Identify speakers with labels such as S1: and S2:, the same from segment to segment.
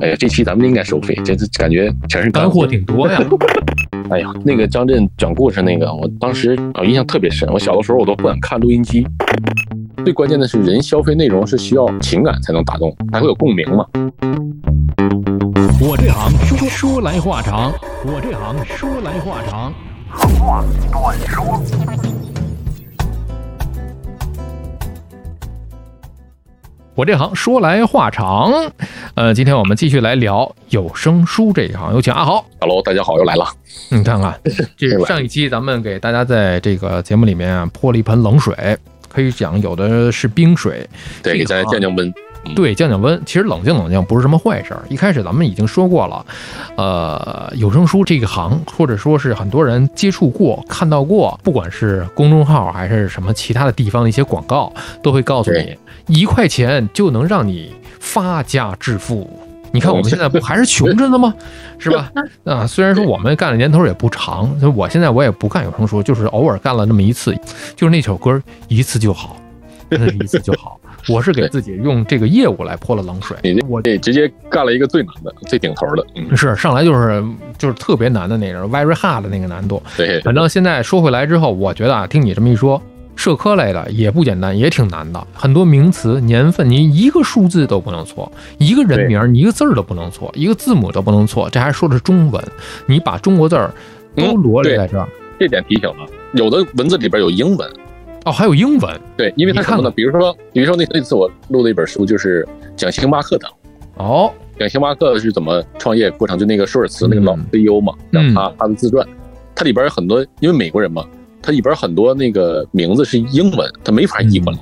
S1: 哎呀，这期咱们应该收费，这这感觉全是
S2: 干货挺多呀。
S1: 哎呀，那个张震讲故事那个，我当时啊印象特别深。我小的时候我都不敢看录音机。最关键的是，人消费内容是需要情感才能打动，才会有共鸣嘛。
S2: 我这行说说来话长，我这行说来话长。话短说。我这行说来话长，呃，今天我们继续来聊有声书这一行，有请阿豪。
S1: Hello，大家好，又来了。
S2: 你看看，这是上一期咱们给大家在这个节目里面泼了一盆冷水，可以讲有的是冰水，
S1: 对，给大家降降温。
S2: 对，降降温，其实冷静冷静不是什么坏事儿。一开始咱们已经说过了，呃，有声书这个行，或者说是很多人接触过、看到过，不管是公众号还是什么其他的地方的一些广告，都会告诉你，一块钱就能让你发家致富。你看我们现在不 还是穷着呢吗？是吧？啊，虽然说我们干的年头也不长，我现在我也不干有声书，就是偶尔干了那么一次，就是那首歌一次就好，一次就好。我是给自己用这个业务来泼了冷水，
S1: 我这直接干了一个最难的、最顶头的，
S2: 是上来就是就是特别难的那种，very hard 的那个难度。
S1: 对，
S2: 反正现在说回来之后，我觉得啊，听你这么一说，社科类的也不简单，也挺难的。很多名词、年份，你一个数字都不能错，一个人名你一个字儿都不能错，一个字母都不能错。这还说的是中文，你把中国字儿都罗列在这儿，
S1: 这点提醒了。有的文字里边有英文。
S2: 哦，还有英文，
S1: 对，因为他什么呢？比如说，比如说那那次我录的一本书，就是讲星巴克的。
S2: 哦，
S1: 讲星巴克是怎么创业过程，就那个舒尔茨那个老 CEO 嘛，讲他他的自传，它里边有很多，因为美国人嘛，它里边很多那个名字是英文，它没法译过来。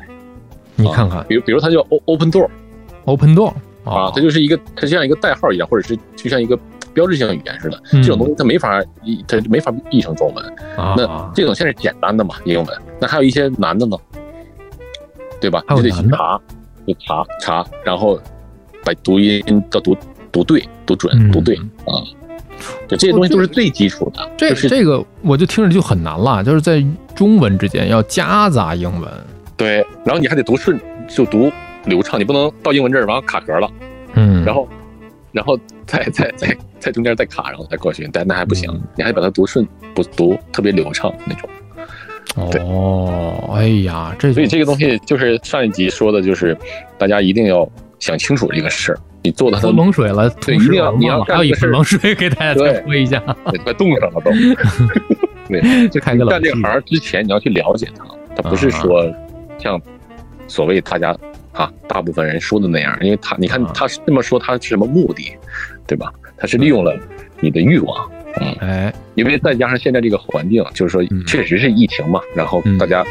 S2: 你看看，
S1: 比如比如它叫 Open
S2: Door，Open Door
S1: 啊，它就是一个，它就像一个代号一样，或者是就像一个。标志性语言似的，这种东西它没法译，它没法译成中文。那这种现在简单的嘛，英文。那还有一些难的呢，对吧？你得去查，就查查，然后把读音要读读对、读准、读对啊。就这些东西都是最基础的。
S2: 这是这个我就听着就很难了，就是在中文之间要夹杂英文。
S1: 对，然后你还得读顺，就读流畅，你不能到英文这儿然后卡壳了。嗯，然后。然后再再再在中间再卡，然后再过去，但那还不行，你还把它读顺，不读特别流畅那种。
S2: 哦，哎呀，这
S1: 所以这个东西就是上一集说的，就是大家一定要想清楚这个事儿。你做的
S2: 喝冷水了，
S1: 对，一定要你要
S2: 干一盆冷水给大家再说一下，
S1: 快冻上了都。对，就干这行之前你要去了解它，它不是说像所谓大家。啊，大部分人说的那样，因为他，你看他是这么说，他是什么目的，对吧？他是利用了你的欲望，嗯，
S2: 哎，
S1: 因为再加上现在这个环境，就是说确实是疫情嘛，然后大家，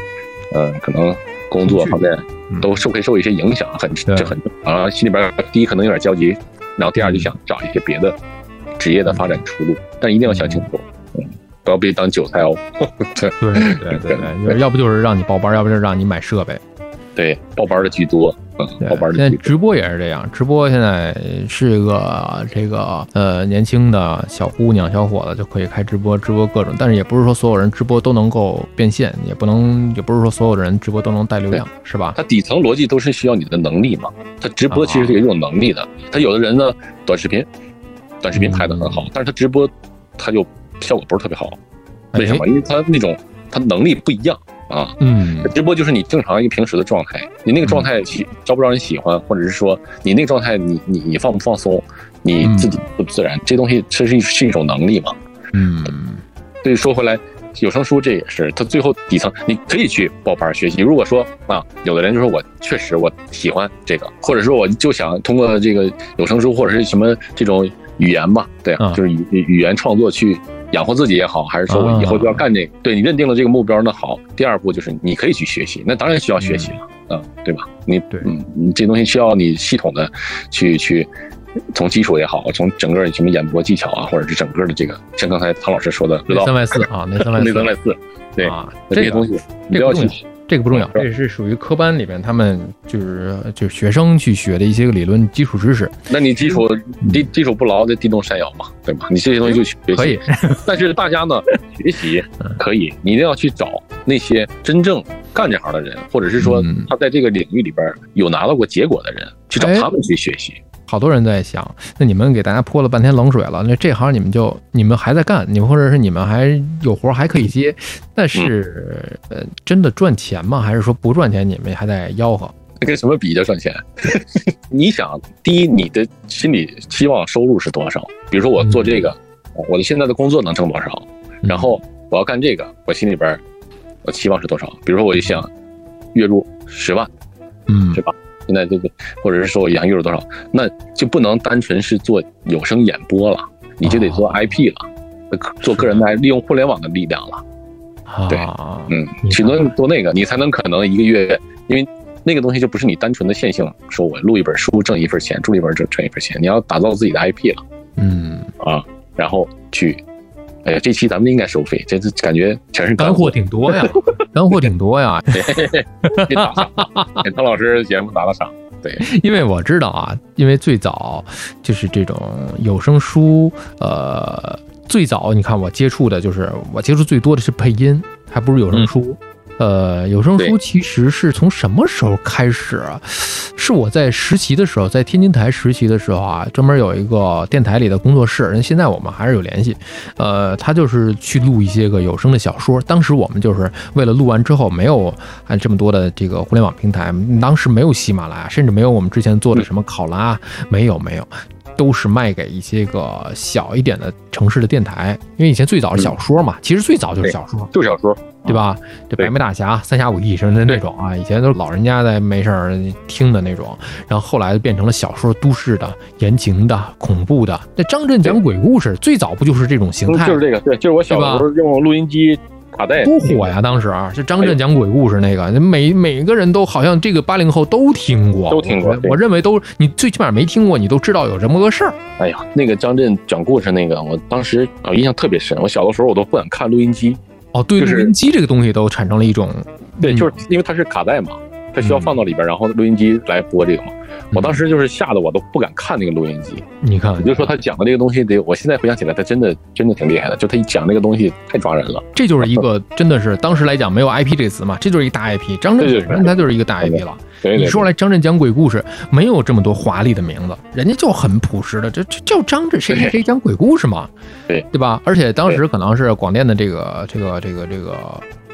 S1: 呃，可能工作方面都受会受一些影响，很这很啊，心里边第一可能有点焦急，然后第二就想找一些别的职业的发展出路，但一定要想清楚，嗯，不要被当韭菜哦。
S2: 对对对对，要不就是让你报班，要不就是让你买设备。
S1: 对，报班的居多，
S2: 现在直播也是这样，直播现在是一个这个呃年轻的小姑娘、小伙子就可以开直播，直播各种，但是也不是说所有人直播都能够变现，也不能，也不是说所有的人直播都能带流量，是吧？
S1: 它底层逻辑都是需要你的能力嘛。它直播其实是有能力的，他有的人呢，短视频，短视频拍的很好，但是他直播他就效果不是特别好，为什么？因为他那种他能力不一样。啊，
S2: 嗯，
S1: 直播就是你正常一个平时的状态，你那个状态喜招不招人喜欢，或者是说你那个状态你你你放不放松，你自己不自然，这东西其实是一种能力嘛，
S2: 嗯，
S1: 所以说回来，有声书这也是它最后底层，你可以去报班学习。如果说啊，有的人就说我确实我喜欢这个，或者说我就想通过这个有声书或者是什么这种语言吧，对，就是语语言创作去。养活自己也好，还是说我以后就要干这个？对你认定了这个目标，那好，第二步就是你可以去学习，那当然需要学习了，嗯，对吧？你
S2: 对，
S1: 嗯，你这东西需要你系统的去去，从基础也好，从整个什么演播技巧啊，或者是整个的这个，像刚才唐老师说的，
S2: 内三外四啊，内三外四，
S1: 内三外四，对
S2: 啊，
S1: 这些东西不要去。
S2: 这个不重要，这是属于科班里面他们就是就是学生去学的一些个理论基础知识。
S1: 那你基础基基础不牢，那地动山摇嘛，对吧？你这些东西就学习
S2: 可以。
S1: 但是大家呢，学习可以，你一定要去找那些真正干这行的人，或者是说他在这个领域里边有拿到过结果的人，去找他们去学习。
S2: 好多人在想，那你们给大家泼了半天冷水了，那这行你们就你们还在干，你们或者是你们还有活还可以接，但是呃，真的赚钱吗？还是说不赚钱，你们还在吆喝？
S1: 跟什么比较赚钱？你想，第一，你的心理期望收入是多少？比如说我做这个，我的现在的工作能挣多少？然后我要干这个，我心里边我期望是多少？比如说我就想月入十万，
S2: 嗯，
S1: 对吧？现在这个，或者是说我养月入多少，那就不能单纯是做有声演播了，你就得做 IP 了，做个人的利用互联网的力量了。对，嗯，只能做那个，你才能可能一个月，因为。那个东西就不是你单纯的线性，说我录一本书挣一份钱，录一本挣挣一份钱。你要打造自己的 IP 了，
S2: 嗯
S1: 啊，然后去，哎呀，这期咱们应该收费，这次感觉全是
S2: 干货挺多呀，干货挺多呀。
S1: 给 打赏，给汤老师节目打打赏。对，
S2: 因为我知道啊，因为最早就是这种有声书，呃，最早你看我接触的就是我接触最多的是配音，还不是有声书。呃，有声书其实是从什么时候开始？是我在实习的时候，在天津台实习的时候啊，专门有一个电台里的工作室，人现在我们还是有联系。呃，他就是去录一些个有声的小说。当时我们就是为了录完之后，没有按这么多的这个互联网平台，当时没有喜马拉雅，甚至没有我们之前做的什么考拉，没有没有。都是卖给一些个小一点的城市的电台，因为以前最早是小说嘛，其实最早就是小说，
S1: 就小说，
S2: 对吧？这白眉大侠、三侠五义什么的那种啊，以前都是老人家在没事儿听的那种，然后后来就变成了小说，都市的、言情的、恐怖的。那张震讲鬼故事，最早不就是这种形态？
S1: 就是这个，对，就是我小时候用录音机。卡带
S2: 多火呀！当时啊就张震讲鬼故事那个，每每个人都好像这个八零后都听过，
S1: 都听过。
S2: 我认为都你最起码没听过，你都知道有这么个事儿。
S1: 哎呀，那个张震讲故事那个，我当时啊印象特别深。我小的时候我都不敢看录音机。
S2: 哦，对，录音机这个东西都产生了一种，
S1: 对，就是因为它是卡带嘛。它需要放到里边，然后录音机来播这个嘛。我当时就是吓得我都不敢看那个录音机。
S2: 你看，
S1: 也就说他讲的这个东西得，我现在回想起来，他真的真的挺厉害的。就他一讲那个东西太抓人了。
S2: 这就是一个真的是当时来讲没有 IP 这词嘛，这就是一大 IP。张震本身他就是一个大 IP 了。你说来张震讲鬼故事，没有这么多华丽的名字，人家就很朴实的，这这叫张震谁谁谁讲鬼故事嘛？
S1: 对
S2: 对吧？而且当时可能是广电的这个这个这个这个。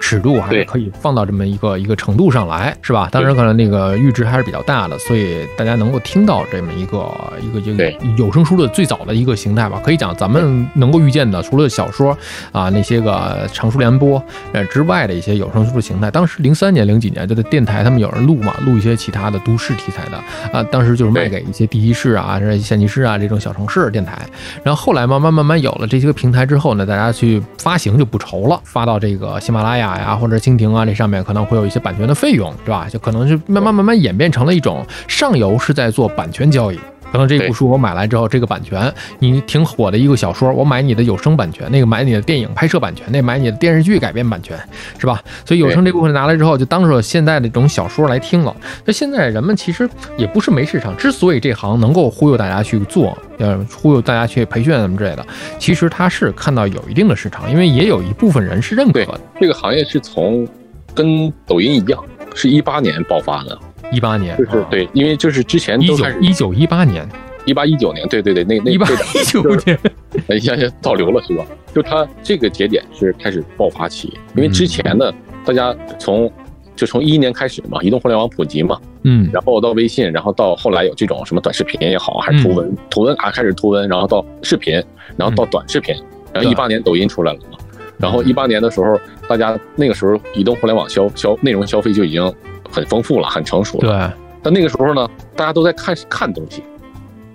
S2: 尺度还是可以放到这么一个一个程度上来，是吧？当然可能那个阈值还是比较大的，所以大家能够听到这么一个一个一个有声书的最早的一个形态吧。可以讲，咱们能够预见的，除了小说啊那些个长书联播呃之外的一些有声书的形态，当时零三年零几年就在电台他们有人录嘛，录一些其他的都市题材的啊，当时就是卖给一些地级市啊、县级市啊这种小城市电台。然后后来慢慢慢慢有了这些个平台之后呢，大家去发行就不愁了，发到这个喜马拉雅。呀，或者蜻蜓啊，这上面可能会有一些版权的费用，对吧？就可能是慢慢慢慢演变成了一种上游是在做版权交易。可能这部书我买来之后，这个版权你挺火的一个小说，我买你的有声版权，那个买你的电影拍摄版权，那买你的电视剧改编版权，是吧？所以有声这部分拿来之后，就当做现在的这种小说来听了。那现在人们其实也不是没市场，之所以这行能够忽悠大家去做，呃，忽悠大家去培训什么之类的，其实他是看到有一定的市场，因为也有一部分人是认可的。
S1: 这个行业是从跟抖音一样，是一八年爆发的。
S2: 一八年
S1: 就是对，因为就是之前
S2: 一九一九一八年，
S1: 一八一九年，对对对，那那
S2: 一八一九年，
S1: 哎呀呀，倒流了是吧？就它这个节点是开始爆发期，因为之前呢，大家从就从一一年开始嘛，移动互联网普及嘛，
S2: 嗯，
S1: 然后到微信，然后到后来有这种什么短视频也好，还是图文，图文啊开始图文，然后到视频，然后到短视频，然后一八年抖音出来了嘛，然后一八年的时候，大家那个时候移动互联网消消内容消费就已经。很丰富了，很成熟了。
S2: 对，
S1: 但那个时候呢，大家都在看看东西，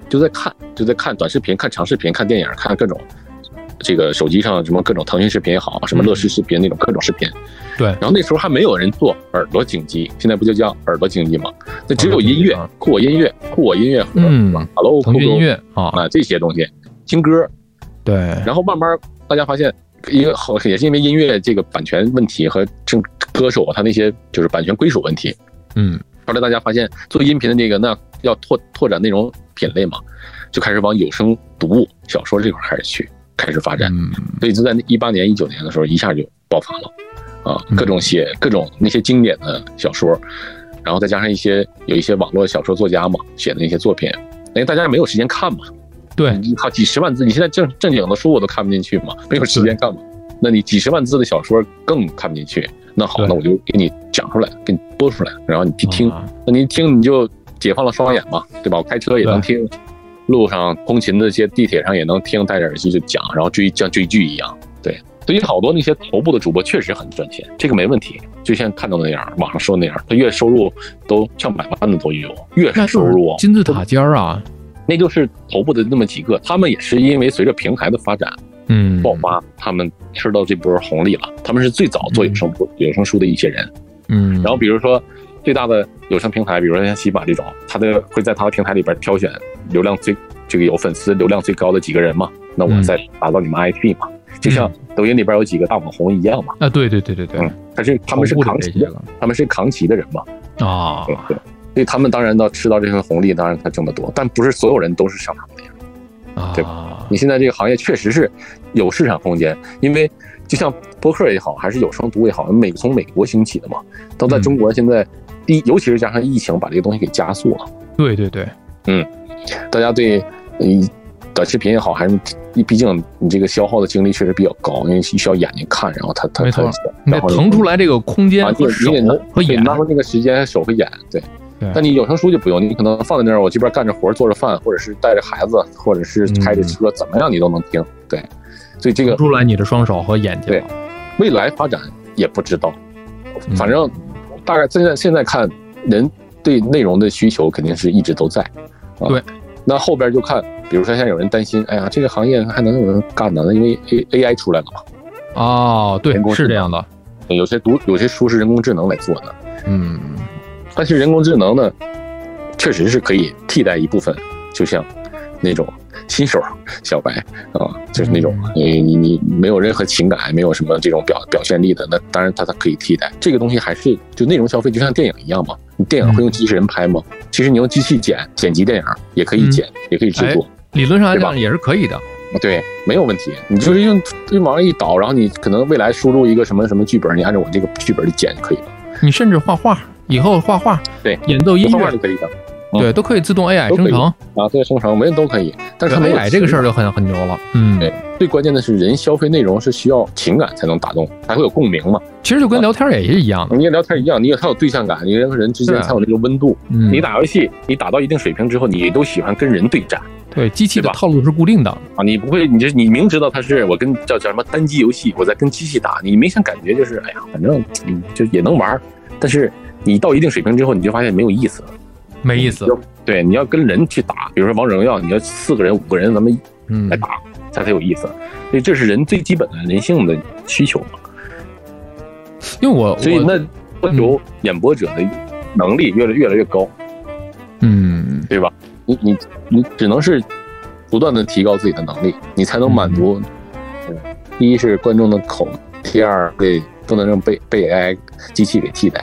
S1: 就在看，就在看短视频、看长视频、看电影、看各种这个手机上什么各种腾讯视频也好，什么乐视视频那种各种视频。
S2: 对。
S1: 然后那时候还没有人做耳朵经济，现在不就叫耳朵经济吗？那只有音乐，酷我音乐，酷我音乐盒，Hello
S2: 腾讯音乐啊
S1: 啊这些东西听歌。
S2: 对。
S1: 然后慢慢大家发现。因为好也是因为音乐这个版权问题和正歌手啊他那些就是版权归属问题，
S2: 嗯，
S1: 后来大家发现做音频的这个那要拓拓展内容品类嘛，就开始往有声读物小说这块开始去开始发展，嗯。所以就在一八年一九年的时候一下就爆发了，啊，各种写各种那些经典的小说，然后再加上一些有一些网络小说作家嘛写的那些作品，因为大家没有时间看嘛。
S2: 对，
S1: 你好几十万字，你现在正正经的书我都看不进去嘛，没有时间看嘛。那你几十万字的小说更看不进去。那好，那我就给你讲出来，给你播出来，然后你去听。那你听你就解放了双眼嘛，对吧？我开车也能听，路上通勤的这些地铁上也能听，戴着耳机就讲，然后追像追剧一样。对，所以好多那些头部的主播确实很赚钱，这个没问题。就像看到那样，网上说那样，他月收入都上百万的都有，月收入
S2: 金字塔尖儿啊。
S1: 那就是头部的那么几个，他们也是因为随着平台的发展，
S2: 嗯，
S1: 爆发，他们吃到这波红利了。他们是最早做有声书、有声书的一些人，
S2: 嗯。
S1: 然后比如说最大的有声平台，比如说像喜马这种，他的会在他的平台里边挑选流量最这个有粉丝流量最高的几个人嘛，那我再打造你们 IP 嘛，就像抖音里边有几个大网红一样嘛。
S2: 啊，对对对对对，
S1: 嗯，他是他们是扛旗的，他们是扛旗的人嘛。
S2: 啊，
S1: 对对。所以他们当然呢吃到这份红利，当然他挣得多，但不是所有人都是像他们那样，对吧？你现在这个行业确实是有市场空间，因为就像播客也好，还是有声读也好，美从美国兴起的嘛，都在中国现在第，尤其是加上疫情，把这个东西给加速了。
S2: 对对对，
S1: 嗯，大家对嗯短视频也好，还是毕竟你这个消耗的精力确实比较高，因为需要眼睛看，然后他他他，
S2: 腾出来这个空间和手和眼，
S1: 拿出那个时间手和眼，对。但你有声书就不用，你可能放在那儿，我这边干着活做着饭，或者是带着孩子，或者是开着车，怎么样你都能听。对，所以这个
S2: 出来你的双手和眼睛。
S1: 对，未来发展也不知道，反正大概现在现在看，人对内容的需求肯定是一直都在。
S2: 对，
S1: 那后边就看，比如说现在有人担心，哎呀，这个行业还能有人干呢？那因为 A A I 出来了嘛。
S2: 哦，对，是这样的。
S1: 有些读有些书是人工智能来做的。
S2: 嗯。
S1: 但是人工智能呢，确实是可以替代一部分，就像那种新手小白啊，就是那种你你你没有任何情感，没有什么这种表表现力的，那当然它它可以替代。这个东西还是就内容消费，就像电影一样嘛。你电影会用机器人拍吗？其实你用机器剪剪辑电影也可以剪，也可以制作。
S2: 理论上来讲也是可以的。
S1: 对，没有问题。你就是用用往上一导，然后你可能未来输入一个什么什么剧本，你按照我这个剧本去剪就可以了。
S2: 你甚至画画。以后画画，
S1: 对，
S2: 演奏音
S1: 乐。都可以的，
S2: 对，都可以自动 AI 生成。
S1: 啊，对，生成，没人都可以。但是
S2: AI 这个事儿就很很牛了，嗯，
S1: 对，最关键的是人消费内容是需要情感才能打动，才会有共鸣嘛。
S2: 其实就跟聊天也是一样的，
S1: 你聊天一样，你有才有对象感，你人和人之间才有那个温度。你打游戏，你打到一定水平之后，你都喜欢跟人对战。
S2: 对，机器的套路是固定的。
S1: 啊，你不会，你这你明知道它是我跟叫叫什么单机游戏，我在跟机器打，你明显感觉就是，哎呀，反正嗯，就也能玩，但是。你到一定水平之后，你就发现没有意思了，
S2: 没意思。
S1: 对，你要跟人去打，比如说王者荣耀，你要四个人、五个人，咱们来打才才有意思。所以这是人最基本的人性的需求嘛。
S2: 因为我
S1: 所以那要求演播者的能力越来越来越高，
S2: 嗯，
S1: 对吧？你你你只能是不断的提高自己的能力，你才能满足。第一是观众的口，第二被不能让被被 AI 机器给替代。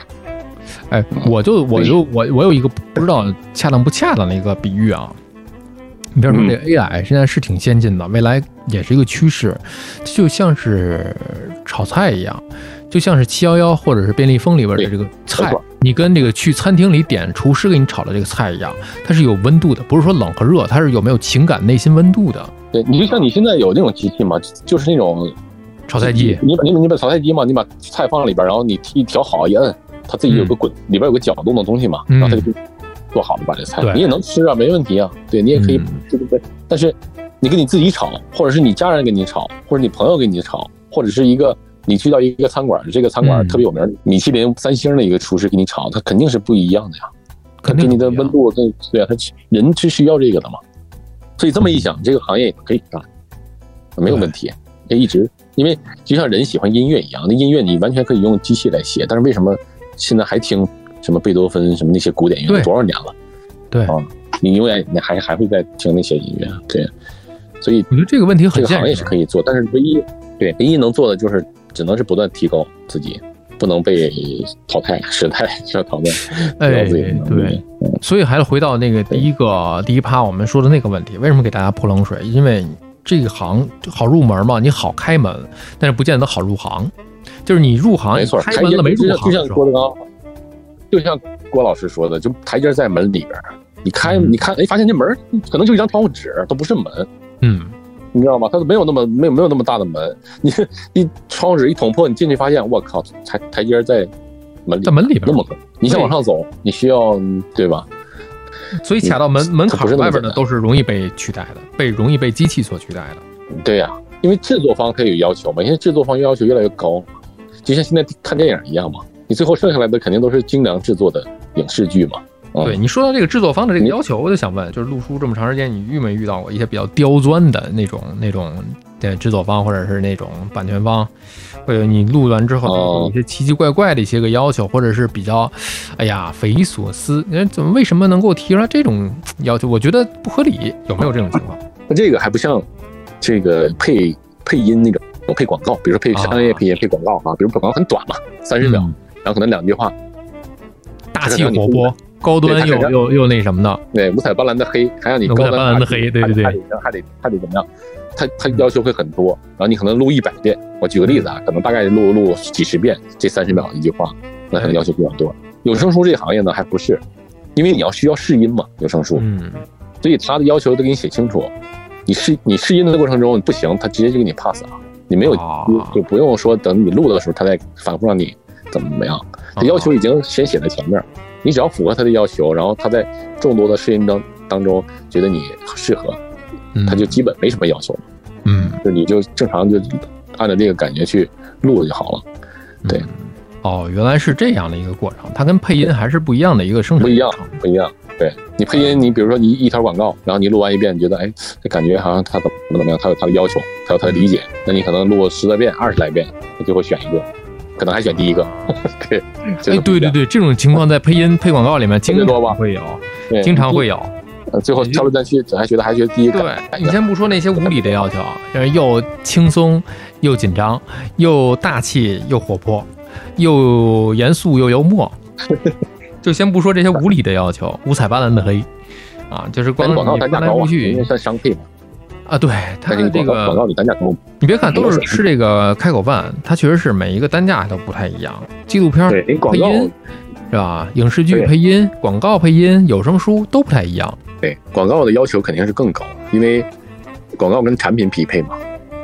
S2: 哎，我就我就我我有一个不知道恰当不恰当的一个比喻啊。你比如说这 AI 现在是挺先进的，未来也是一个趋势，就像是炒菜一样，就像是七幺幺或者是便利蜂里边的这个菜，你跟这个去餐厅里点厨师给你炒的这个菜一样，它是有温度的，不是说冷和热，它是有没有情感、内心温度的。
S1: 对你就像你现在有那种机器嘛，就是那种
S2: 炒菜机，
S1: 你你你把炒菜机嘛，你把菜放里边，然后你一调好一摁。它自己有个滚，里边有个搅动的东西嘛，然后它就做好了把这菜，你也能吃啊，没问题啊。对你也可以，对对对。但是你跟你自己炒，或者是你家人给你炒，或者你朋友给你炒，或者是一个你去到一个餐馆，这个餐馆特别有名，米其林三星的一个厨师给你炒，它肯定是不一样的呀。
S2: 肯定
S1: 你的温度，对对啊，他人是需要这个的嘛。所以这么一想，这个行业可以干，没有问题，可以一直。因为就像人喜欢音乐一样，那音乐你完全可以用机器来写，但是为什么？现在还听什么贝多芬什么那些古典音乐多少年了？
S2: 对啊，
S1: 你永远你还还会在听那些音乐，对。所以
S2: 我觉得这个问题很
S1: 这个行业是可以做，但是唯一对唯一能做的就是只能是不断提高自己，不能被淘汰，时代需 要淘汰。
S2: 哎，对，所以还是回到那个第一个第一趴我们说的那个问题，为什么给大家泼冷水？因为这一行好入门嘛，你好开门，但是不见得好入行。就是你入行，
S1: 没错，
S2: 开门了没入行，
S1: 就像郭德纲，就像郭老师说的，就台阶在门里边，你开你看，哎，发现这门可能就一张窗户纸，都不是门，
S2: 嗯，
S1: 你知道吗？它没有那么没有没有那么大的门，你你窗户纸一捅破，你进去发现，我靠，台台阶在门里，
S2: 在门里边
S1: 那么高，你想往上走，你需要对吧？
S2: 所以卡到门门槛外边的都是容易被取代的，被容易被机器所取代的。
S1: 对呀、因为制作方他有要求嘛，现在制作方要求越来越高，就像现在看电影一样嘛，你最后剩下来的肯定都是精良制作的影视剧嘛。嗯、
S2: 对你说到这个制作方的这个要求，我就想问，就是录书这么长时间，你遇没遇到过一些比较刁钻的那种那种对制作方或者是那种版权方，或者你录完之后
S1: 哦
S2: 有一些奇奇怪怪的一些个要求，或者是比较，哎呀匪夷所思，你怎么为什么能够提出来这种要求？我觉得不合理，有没有这种情况？
S1: 那这个还不像这个配配音那种配广告，比如说配
S2: 啊
S1: 商业配音、配广告啊，比如广告很短嘛，三十秒，
S2: 嗯
S1: 然后可能两句话，
S2: 大气活泼、高端又又又那什么的，
S1: 对，五彩斑斓的黑，还让你高端
S2: 的黑对对对
S1: 还得还得还得怎么样？他他要求会很多，然后你可能录一百遍。我举个例子啊，可能大概录录几十遍，这三十秒一句话，那可能要求比较多。有声书这个行业呢，还不是，因为你要需要试音嘛，有声书，
S2: 嗯，
S1: 所以他的要求都给你写清楚。你试你试音的过程中不行，他直接就给你 pass 了，你没有
S2: 啊。
S1: 就不用说等你录的时候他再反复让你怎么怎么样。他要求已经先写在前面，你只要符合他的要求，然后他在众多的试音当当中觉得你适合，
S2: 嗯。
S1: 他就基本没什么要求了，
S2: 嗯。
S1: 就你就正常就按照这个感觉去录就好了，对。
S2: 嗯哦，原来是这样的一个过程，它跟配音还是不一样的一个生产
S1: 不一样不一样。对你配音，你比如说你一条广告，然后你录完一遍，你觉得哎，这感觉好像他怎么怎么样，他有他的要求，他有他的理解，那你可能录十来遍、二十来遍，他就会选一个，可能还选第一个。对，
S2: 对对对，这种情况在配音配广告里面经常会有，经常会有。
S1: 呃最后挑来挑去，还觉得还觉得第一个
S2: 对
S1: 改，
S2: 你先不说那些无理的要求，就是又轻松又紧张，又大气又活泼，又严肃又幽默，就先不说这些无理的要求，五彩斑斓的黑啊，就是
S1: 广告
S2: 你翻来
S1: 单价高啊，
S2: 覆去
S1: 因为算商配嘛，
S2: 啊，对它这
S1: 个广
S2: 个
S1: 告里单价高，
S2: 你别看都是吃这个开口饭，它确实是每一个单价都不太一样。纪录片、配音是吧？影视剧配音、广告配音、有声书都不太一样。
S1: 对广告的要求肯定是更高，因为广告跟产品匹配嘛。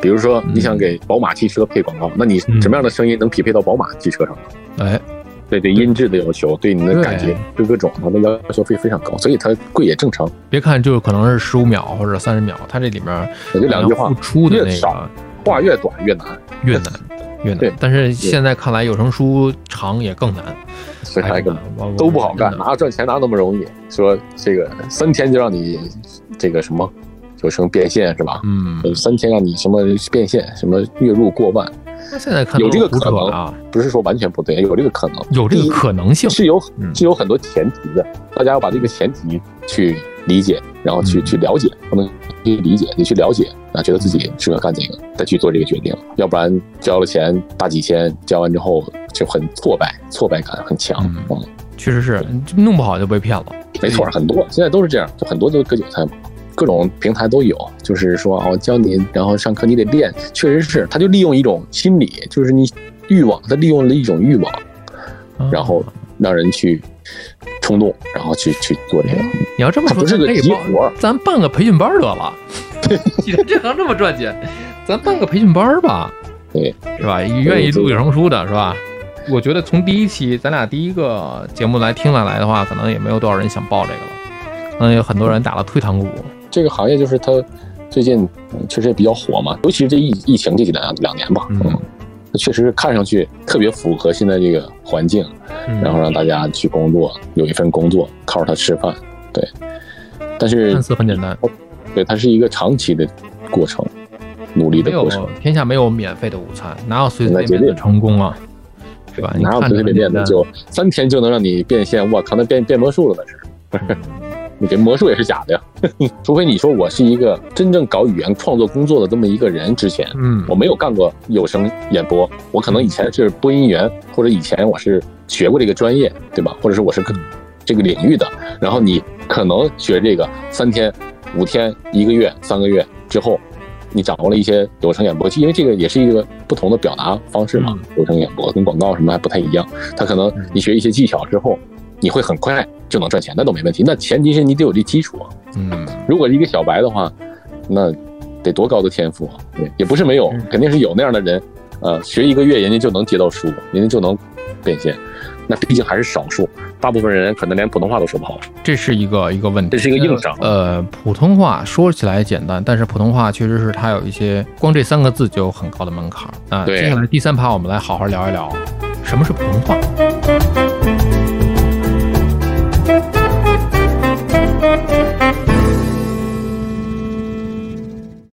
S1: 比如说你想给宝马汽车配广告，那你
S2: 嗯。
S1: 什么样的声音能匹配到宝马汽车上？
S2: 哎，
S1: 对对，音质的要求，对你的感觉，对。各种它的要求非非常高，所以它贵也正常。
S2: 别看就可能是十五秒或者三十秒，它这里面
S1: 也就两句话
S2: 付，出的那
S1: 越少
S2: 个
S1: 话越短越难，
S2: 越难越难。
S1: 对。
S2: 但是现在看来，有声书长也更难，
S1: 所以它一个都不好干，哪有赚钱哪有那么容易？说这个三天就让你这个什么有声变现是吧？
S2: 嗯，
S1: 呃三天让你什么变现，什么月入过万，
S2: 那现在看
S1: 有这个可能
S2: 啊，
S1: 不是说完全不对，有这个可能，
S2: 有这个可能性。
S1: 是有
S2: 嗯
S1: 是有很多前提的，大家要把这个前提去理解，然后去
S2: 嗯
S1: 去了解，不能去理解，你去了解啊，觉得自己适合干这个，再去做这个决定，要不然交了钱大几千，交完之后就很挫败，挫败感很强。
S2: 嗯
S1: 嗯，
S2: 确实是弄不好就被骗了。
S1: 没错，很多现在都是这样，就很多都割韭菜嘛。各种平台都有，就是说啊，我教你，然后上课你得练，确实是，他就利用一种心理，就是你欲望，他利用了一种欲望，
S2: 啊
S1: 然后让人去冲动，然后去去做这个。
S2: 你要这么说，
S1: 它不是个
S2: 咱可以报
S1: 急活
S2: 咱办个培训班得了。既然这行这么赚钱，咱办个培训班 吧，
S1: 对，
S2: 是吧？愿意录有声书的是吧？我觉得从第一期咱俩第一个节目来听下来的话，可能也没有多少人想报这个了，可能有很多人打了退堂鼓。
S1: 这个行业就是它最近嗯确实也比较火嘛，尤其是这疫疫情这几两两年吧，
S2: 嗯
S1: 确实是看上去特别符合现在这个环境，
S2: 嗯
S1: 然后让大家去工作，有一份工作，靠着它吃饭，对。但是
S2: 看似很简单，
S1: 对它是一个长期的过程，努力的过程，
S2: 天下没有免费的午餐，哪有随随便便的成功啊？对吧？
S1: 哪有随随便便的就三天就能让你变现？我靠，那变变魔术了那是。你这魔术也是假的呀，除非你说我是一个真正搞语言创作工作的这么一个人，之前
S2: 嗯
S1: 我没有干过有声演播，我可能以前是播音员，或者以前我是学过这个专业，对吧？或者是我是个这个领域的，然后你可能学这个三天、五天、一个月、三个月之后，你掌握了一些有声演播，因为这个也是一个不同的表达方式嘛，有声演播跟广告什么还不太一样，它可能你学一些技巧之后，你会很快就能赚钱，那都没问题。那前提是你得有这基础啊。
S2: 嗯，
S1: 如果是一个小白的话，那得多高的天赋啊？对，也不是没有，肯定是有那样的人。呃，学一个月人家就能接到书，人家就能变现。那毕竟还是少数，大部分人可能连普通话都说不好。
S2: 这是一个一个问题，
S1: 这是一个硬伤。
S2: 呃，普通话说起来简单，但是普通话确实是它有一些，光这三个字就有很高的门槛啊。
S1: 对
S2: 接下来第三趴我们来好好聊一聊，什么是普通话。Thank you.